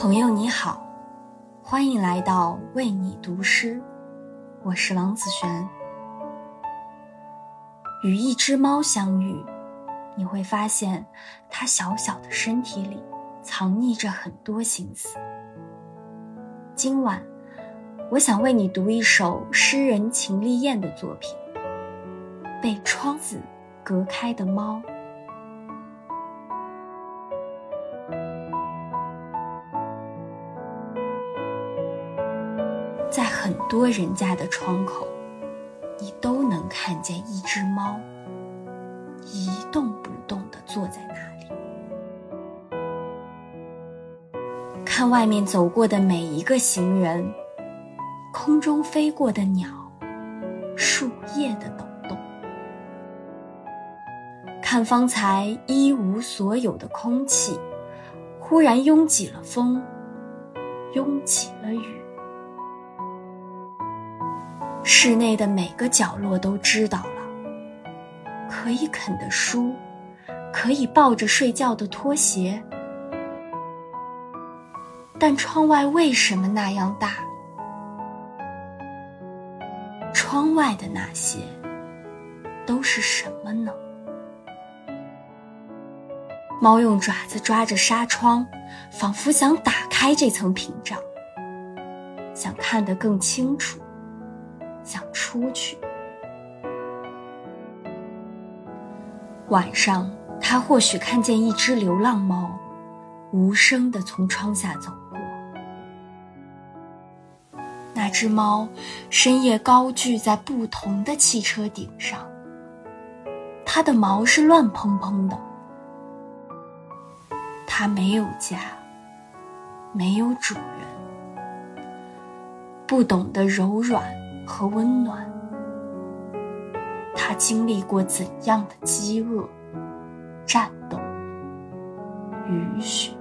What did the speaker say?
朋友你好，欢迎来到为你读诗，我是王子璇。与一只猫相遇，你会发现它小小的身体里藏匿着很多心思。今晚，我想为你读一首诗人秦丽燕的作品《被窗子隔开的猫》。在很多人家的窗口，你都能看见一只猫一动不动地坐在那里，看外面走过的每一个行人，空中飞过的鸟，树叶的抖动，看方才一无所有的空气，忽然拥挤了风，拥挤了雨。室内的每个角落都知道了，可以啃的书，可以抱着睡觉的拖鞋，但窗外为什么那样大？窗外的那些都是什么呢？猫用爪子抓着纱窗，仿佛想打开这层屏障，想看得更清楚。出去。晚上，他或许看见一只流浪猫，无声地从窗下走过。那只猫深夜高踞在不同的汽车顶上，它的毛是乱蓬蓬的。它没有家，没有主人，不懂得柔软。和温暖，他经历过怎样的饥饿、战斗、雨雪？